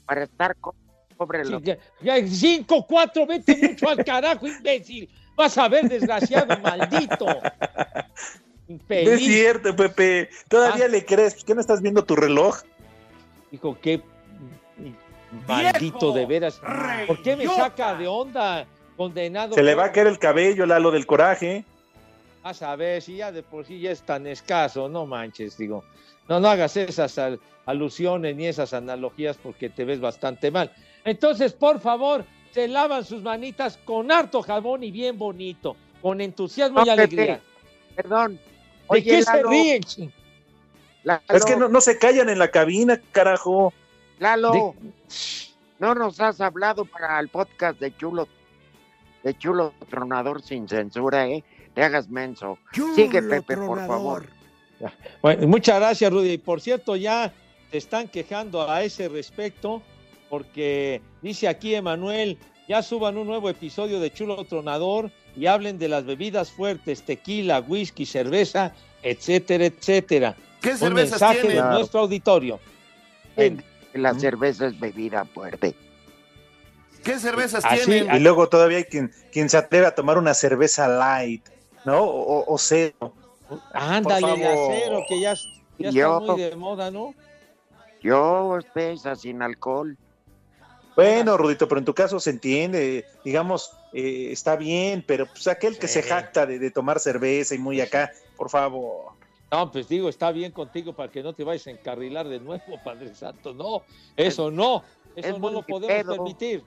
para estar co- sobre Sí, ya, ya, cinco, cuatro, vete mucho al carajo, imbécil. Vas a ver, desgraciado, maldito. No es cierto, Pepe. Ah. Todavía le crees. ¿Qué no estás viendo tu reloj? Dijo, qué maldito de veras. ¿Por qué me saca de onda, condenado? Se le va a caer el cabello, Lalo, del coraje. Vas a ver, si ya de por sí ya es tan escaso, no manches, digo. No, no hagas esas al- alusiones ni esas analogías porque te ves bastante mal. Entonces, por favor, se lavan sus manitas con harto jabón y bien bonito, con entusiasmo No, y alegría. Pepe, Perdón. ¿De qué se ríen? Lalo, Es que no, no se callan en la cabina, carajo. Lalo, no nos has hablado para el podcast de Chulo, de Chulo Tronador sin censura, ¿eh? Te hagas menso. Sigue, Pepe, por favor. Bueno, muchas gracias, Rudy. Por cierto, ya se están quejando a ese respecto, porque dice aquí Emanuel, ya suban un nuevo episodio de Chulo Tronador y hablen de las bebidas fuertes, tequila, whisky, cerveza, etcétera, etcétera. ¿Qué un cervezas mensaje de tienen? nuestro auditorio. La cerveza es bebida fuerte. ¿Qué cervezas Así- tienen? Y luego todavía hay quien, quien se atreve a tomar una cerveza light, ¿no? O, o cero. Ándale, favor. acero, que ya, ya Yo- está muy de moda, ¿no? Yo, pesa sin alcohol. Bueno, Rudito, pero en tu caso se entiende, digamos, eh, está bien, pero pues aquel que se jacta de, de tomar cerveza y muy acá, por favor. No, pues digo, está bien contigo para que no te vayas a encarrilar de nuevo, Padre Santo. No, eso no, eso es no lo podemos permitir.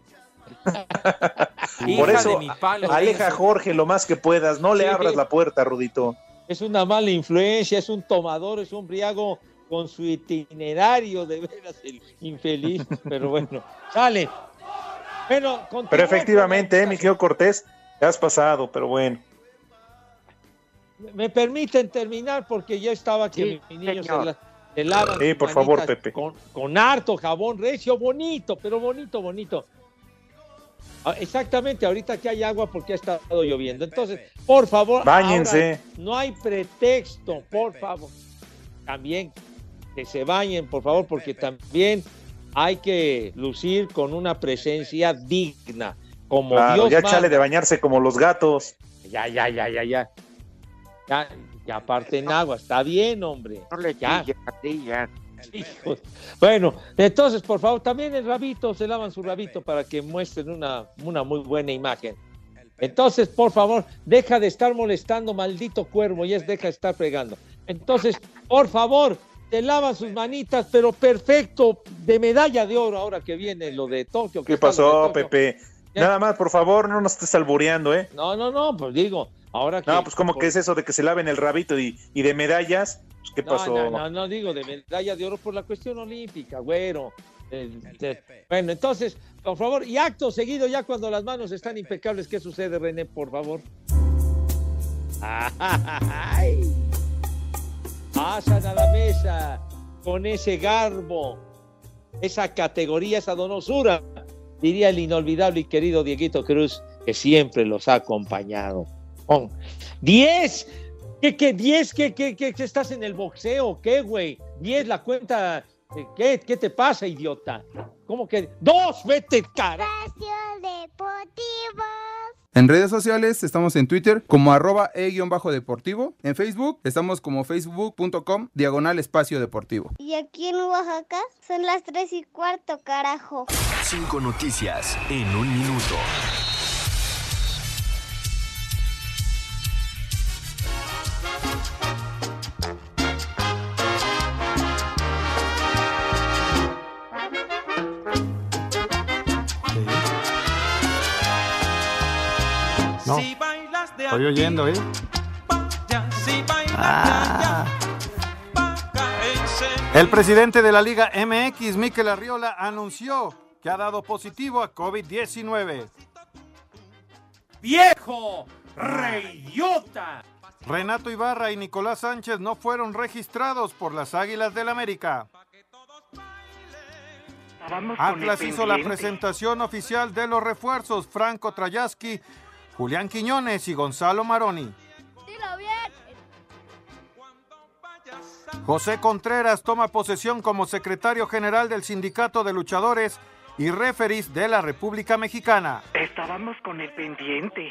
Por eso, de mi palo, aleja a. Jorge lo más que puedas, no le Sí. abras la puerta, Rudito. Es una mala influencia, es un tomador, es un briago con su itinerario, de veras, el infeliz. Pero bueno, sale. Bueno, Pero efectivamente, eh, mi querido Cortés, te has pasado, pero bueno. Me permiten terminar porque ya estaba que Sí, mis niños se, la- se lavan. Sí, por favor, Pepe. Con, con harto jabón recio, bonito, pero bonito, bonito. Ah, Exactamente, ahorita que hay agua porque ha estado lloviendo. Entonces, por favor, Báñense. ahora no hay pretexto, por favor. También que se bañen, por favor, porque también hay que lucir con una presencia digna, como Claro, Dios ya chale de bañarse como los gatos. Ya, ya, ya, ya, ya. Ya, ya aparte en agua, está bien, hombre. No le Ya. Chilles a ti, ya. Hijo. Bueno, entonces, por favor, también el rabito, se lavan su rabito para que muestren una, una muy buena imagen. Entonces, por favor, deja de estar molestando, maldito cuervo, y es deja de estar fregando. Entonces, por favor, te lavan sus manitas, pero perfecto, de medalla de oro ahora que viene lo de Tokio. que ¿Qué pasó, Tokio. Pepe? Ya. Nada más, por favor, no nos estés albureando, ¿eh? No, no, no, pues digo, ahora que. No, pues como por- que es eso de que se laven el rabito y, y de medallas. Pues, ¿Qué No, pasó? No, no, no digo de medalla de oro por la cuestión olímpica, güero. Eh, eh, bueno, entonces, por favor, y acto seguido, ya cuando las manos están impecables, ¿qué sucede, René, por favor? ¡Ay! Pasan a la mesa con ese garbo, esa categoría, esa donosura, diría el inolvidable y querido Dieguito Cruz, que siempre los ha acompañado. 10 ¿Qué, qué, 10? ¿Qué, qué, qué, qué estás en el boxeo? ¿Qué, güey? 10 la cuenta. eh, ¿Qué, ¿Qué te pasa, idiota? ¿Cómo que? ¡Dos! ¡Vete, cara! Deportivo. En redes sociales estamos en Twitter como arroba e-deportivo. En Facebook estamos como facebook.com diagonal espacio deportivo. Y aquí en Oaxaca son las tres y cuarto, carajo. Cinco noticias en un minuto. No. Estoy oyendo, ¿eh? Ah. El presidente de la Liga MX, Mikel Arriola, anunció que ha dado positivo a COVID-19. ¡Viejo! ¡Reyota! Renato Ibarra y Nicolás Sánchez no fueron registrados por las Águilas del América. Atlas hizo la presentación oficial de los refuerzos Franco Trayaski, Julián Quiñones y Gonzalo Maroni. José Contreras toma posesión como secretario general del Sindicato de Luchadores y Referis de la República Mexicana. Estábamos con el pendiente.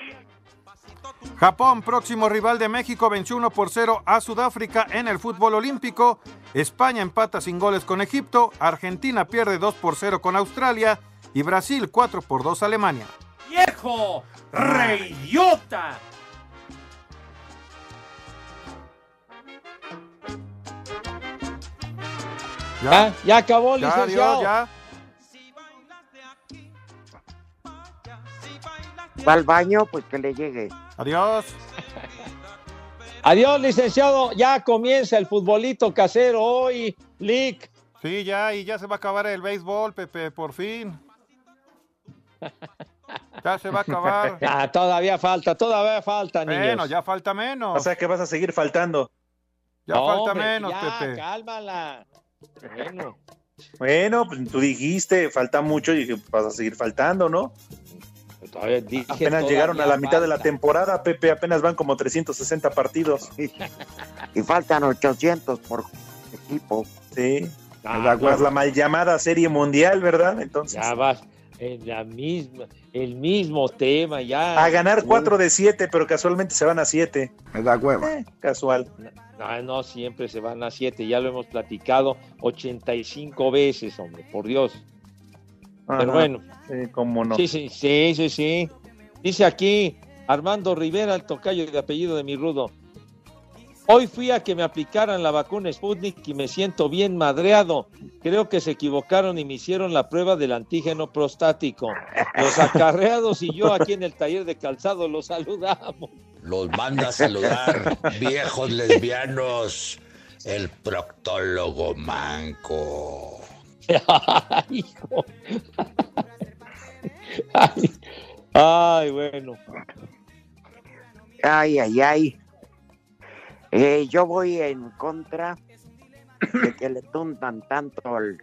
Japón, próximo rival de México, venció 1 por 0 a Sudáfrica en el fútbol olímpico. España empata sin goles con Egipto. Argentina pierde 2 por 0 con Australia. Y Brasil 4 por 2 a Alemania. ¡Viejo! ¡Reyota! Ya, ya acabó, Ya, licenciado. adiós, ya. Va al baño, pues que le llegue. Adiós. Adiós, licenciado. Ya comienza el futbolito casero hoy. Lick. Sí, ya, y ya se va a acabar el béisbol, Pepe, por fin. Ya se va a acabar. Ah, todavía falta, todavía falta, niños. Bueno, ya falta menos. O sea que vas a seguir faltando. Ya No, falta hombre, menos, ya, Pepe. cálmala. Bueno, Bueno, pues tú dijiste, falta mucho y dije, vas a seguir faltando, ¿no? todavía dije Apenas llegaron a la mitad de la temporada, Pepe, apenas van como 360 partidos. Y faltan 800 por equipo. Sí. Ah, Más la mal llamada Serie Mundial, ¿verdad? Entonces, Ya vas en la misma, el mismo tema, ya. a ganar 4 de 7, pero casualmente se van a 7. Me da hueva. casual. No, no, siempre se van a siete, ya lo hemos platicado 85 veces, hombre, por Dios. Pero bueno. Sí, cómo no. Sí, sí, sí, sí, sí. Dice aquí Armando Rivera, el tocayo de apellido de mi rudo. Hoy fui a que me aplicaran la vacuna Sputnik y me siento bien madreado. Creo que se equivocaron y me hicieron la prueba del antígeno prostático. Los acarreados y yo aquí en el taller de calzado los saludamos. Los manda a saludar, viejos lesbianos, el proctólogo manco. Ay, hijo. Ay, ay, bueno. Ay, ay, ay. Eh, yo voy en contra de que le tundan tanto al,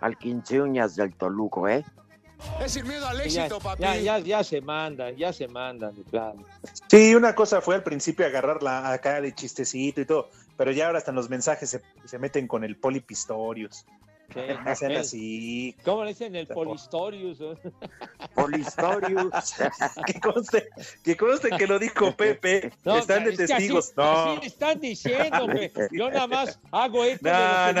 al quince uñas del Toluco, ¿eh? Es sin miedo al Ya, éxito, papi. ya, ya, ya se mandan, ya se mandan, de plano. Sí, una cosa fue al principio agarrarla acá de chistecito y todo, pero ya ahora hasta en los mensajes se, se meten con el polipistorius. ¿Qué? No sean ¿Qué? así. ¿Cómo le dicen el Polistorius? Polistorius. que, conste, que conste que lo dijo Pepe. No, Están de es testigos. así, no. así están diciendo, güey. Yo nada más hago esto No, de lo que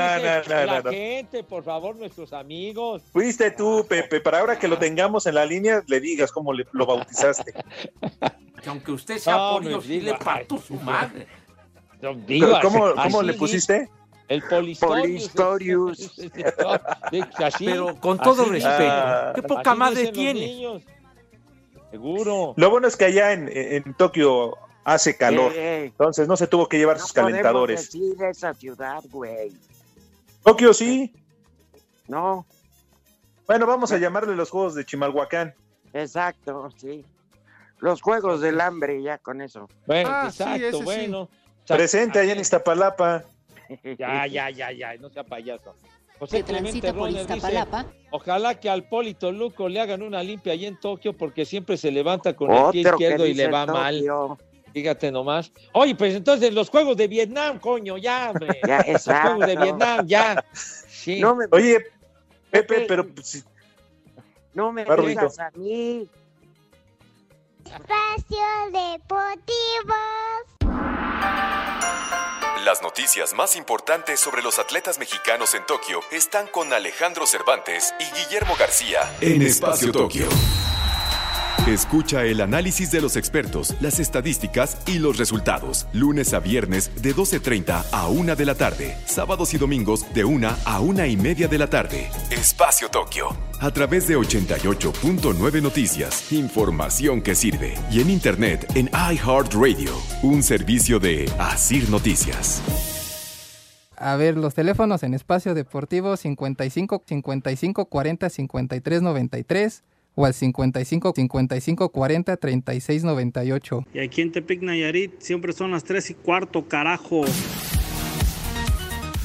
no, no, no, la gente, por favor, nuestros amigos. Fuiste tú, Pepe, para ahora que lo tengamos en la línea, le digas cómo le- lo bautizaste. Que aunque usted sea No, polio, sí le parto su madre. Digo, ¿Cómo, cómo le pusiste? El Polistorius. Pero con todo así respeto. ¿qué poca madre tiene? niños. Seguro. Lo bueno es que allá en, en Tokio hace calor. Eh, Entonces no se tuvo que llevar no sus calentadores. decir esa ciudad, güey. Tokio sí. No, Bueno, vamos a llamarle los juegos de Chimalhuacán. exacto, sí. Los juegos del hambre, ya con eso. Bueno, Ah, exacto, sí. bueno. Presente allá en Iztapalapa. Ya, ya, ya, ya, no sea payaso. José que Clemente dice, ojalá que al Polito Luco le hagan una limpia allí en Tokio porque siempre se levanta con el pie izquierdo y le va mal. Fíjate nomás. Oye, pues entonces los juegos de Vietnam, coño, ya. Ya, Los juegos de Vietnam, ya. Sí. No me, Oye, Pepe, pero pues, no me digas a mí. Espacio Deportivo. Las noticias más importantes sobre los atletas mexicanos en Tokio están con Alejandro Cervantes y Guillermo García en Espacio Tokio. Escucha el análisis de los expertos, las estadísticas y los resultados. Lunes a viernes de 12.30 a 1 de la tarde. Sábados y domingos de 1 a 1 y media de la tarde. Espacio Tokio. A través de 88.9 Noticias. Información que sirve. Y en internet en iHeartRadio. Un servicio de Asir Noticias. A ver, los teléfonos en espacio deportivo 55 55 40 53 93 o al 55 55 40 36 98. Y aquí en Tepic Nayarit siempre son las 3 y cuarto, carajo.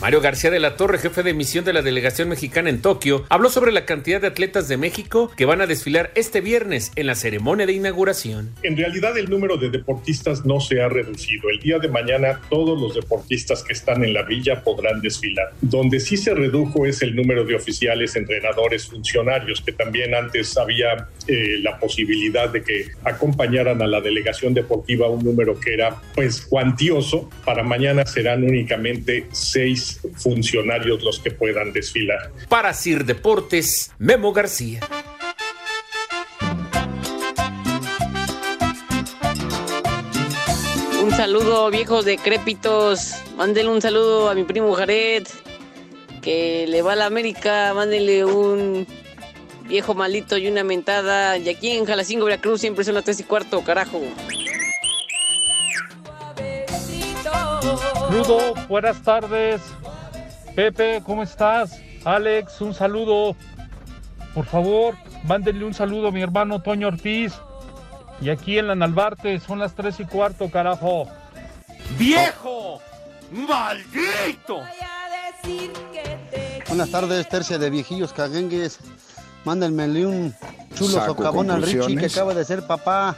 Mario García de la Torre, jefe de misión de la delegación mexicana en Tokio, habló sobre la cantidad de atletas de México que van a desfilar este viernes en la ceremonia de inauguración. En realidad el número de deportistas no se ha reducido. El día de mañana todos los deportistas que están en la villa podrán desfilar. Donde sí se redujo es el número de oficiales, entrenadores, funcionarios, que también antes había eh, la posibilidad de que acompañaran a la delegación deportiva un número que era pues cuantioso. Para mañana serán únicamente seis funcionarios los que puedan desfilar. Para Sir Deportes, Memo García. Un saludo, viejos decrépitos. Mándenle un saludo a mi primo Jared, que le va a la América. Mándenle un viejo malito y una mentada. Y aquí en Jalacingo, Veracruz, siempre son las tres y cuarto, carajo. Rudo, buenas tardes. Pepe, ¿cómo estás? Alex, un saludo. Por favor, mándenle un saludo a mi hermano Toño Ortiz. Y aquí en la Nalbarte son las tres y cuarto, carajo. ¡Viejo! ¡Maldito! Buenas tardes, tercia de viejillos caguengues. Mándenmele un chulo Saco socavón al Richie que acaba de ser papá.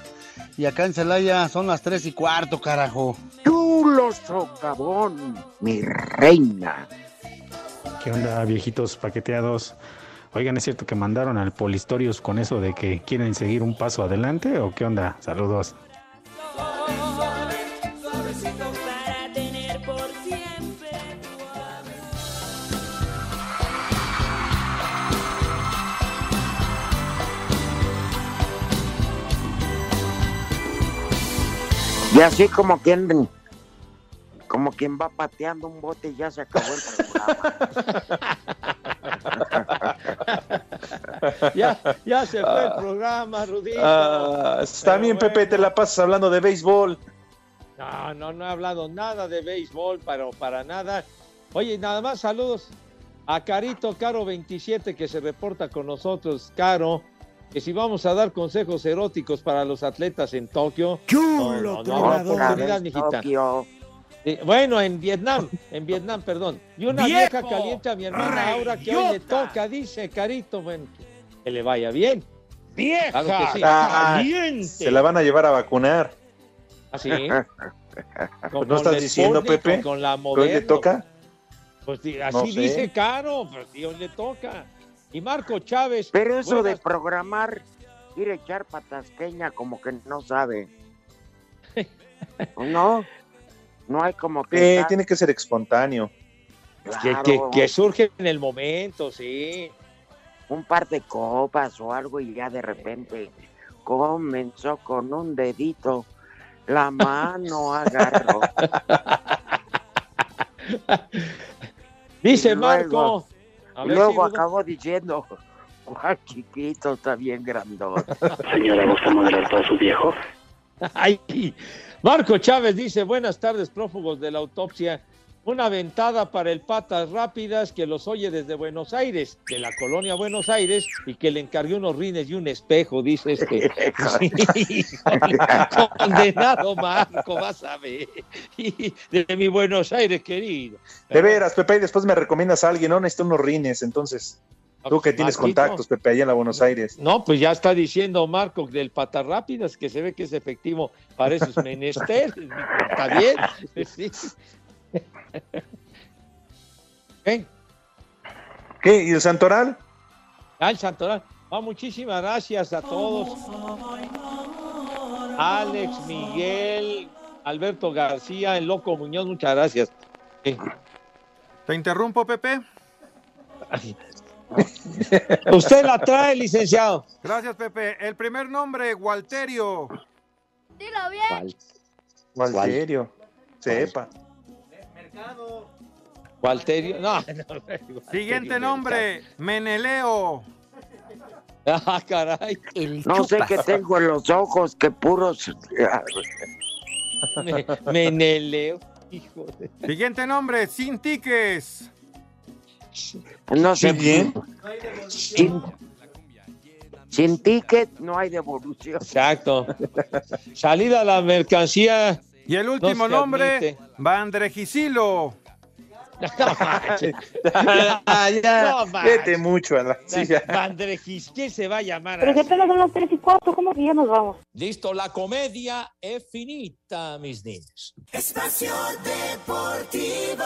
Y acá en Celaya son las tres y cuarto, carajo. Chulo socavón, mi reina. ¿Qué onda, viejitos paqueteados? Oigan, ¿es cierto que mandaron al Polistorius con eso de que quieren seguir un paso adelante o qué onda? Saludos. Y así como quien, como quien va pateando un bote y ya se acabó el programa. Ya, ya se fue el programa, Rudito. Ah, está bien, Pepe, te la pasas hablando de béisbol. No, no, no he hablado nada de béisbol, pero para nada. Oye, nada más saludos a Carito Caro 27 que se reporta con nosotros, Caro, que si vamos a dar consejos eróticos para los atletas en Tokio. Chulo, no, no, no oportunidad, mijita. Tokio. Bueno, en Vietnam, en Vietnam, perdón. Y una ¡Viejo! vieja caliente a mi hermana Aura que hoy le toca, dice Carito, bueno, que le vaya bien. ¡Vieja! Claro que sí. Ah, Caliente. se la van a llevar a vacunar. ¿Así? Pues no estás diciendo, Pepe, Con la que hoy le toca. Pues sí, así No sé. dice Caro, pues hoy le toca. Y Marco Chávez. Pero eso de programar, ir a echar patasqueña como que no sabe. No, no hay como que... Eh, tiene que ser espontáneo. que, que- que surge en el momento, sí. un par de copas o algo y ya de repente comenzó con un dedito, la mano agarró. Dice luego- Marco. A y ver luego si acabó diciendo, Juan chiquito está bien grandón. Señora, ¿gusta modelar para su viejo? Ay, Marco Chávez dice, buenas tardes, prófugos de la autopsia. Una ventada para el Patas Rápidas que los oye desde Buenos Aires, de la colonia Buenos Aires, y que le encargué unos rines y un espejo, dice este. Condenado Marco, vas a ver. Y de mi Buenos Aires, querido. De veras, Pepe, y después me recomiendas a alguien, ¿no? Necesito unos rines, entonces. Tú que tienes Marquito. contactos, Pepe, allá en la Buenos Aires. No, pues ya está diciendo Marco del Patas Rápidas que se ve que es efectivo para esos menesteres. Está bien. Sí. ¿Qué? ¿Qué? ¿Y el Santoral? Ah, el Santoral. Ah, muchísimas gracias a todos. Alex, Miguel, Alberto García, el Loco Muñoz, muchas gracias. Sí. ¿Te interrumpo, Pepe? Usted la trae, licenciado. Gracias, Pepe. El primer nombre, Walterio. Dilo bien. Walterio. Sepa. Walterio. No, no, Siguiente nombre, Meneleo. Ah, caray. No sé qué tengo en los ojos, que puros... Me- Meneleo. Hijo de... Siguiente nombre, Sin Tiques. No sé bien. Sin, sin ticket no hay devolución. Exacto. Salida la mercancía. Y el último No nombre. Ah, ya. No manches. Vete mucho a la silla. Vandregis, ¿quién se va a llamar Pero así? que apenas son las 3 y 4, ¿cómo que ya nos vamos? Listo, la comedia es finita, mis niños. Espacio Deportivo.